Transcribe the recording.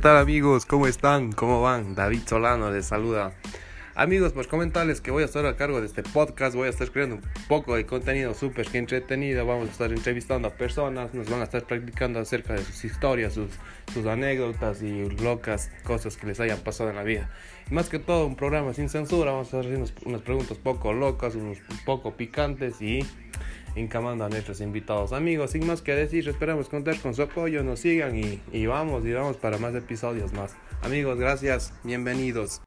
tal amigos? ¿Cómo están? ¿Cómo van? David Solano les saluda. Amigos, pues comentarles que voy a estar a cargo de este podcast, voy a estar creando un poco de contenido súper entretenido, vamos a estar entrevistando a personas, nos van a estar practicando acerca de sus historias, sus, sus anécdotas y locas cosas que les hayan pasado en la vida. Más que todo, un programa sin censura, vamos a estar haciendo unas preguntas poco locas, unos poco picantes y encamando a nuestros invitados. Amigos, sin más que decir, esperamos contar con su apoyo, nos sigan y, y vamos, y vamos para más episodios más. Amigos, gracias, bienvenidos.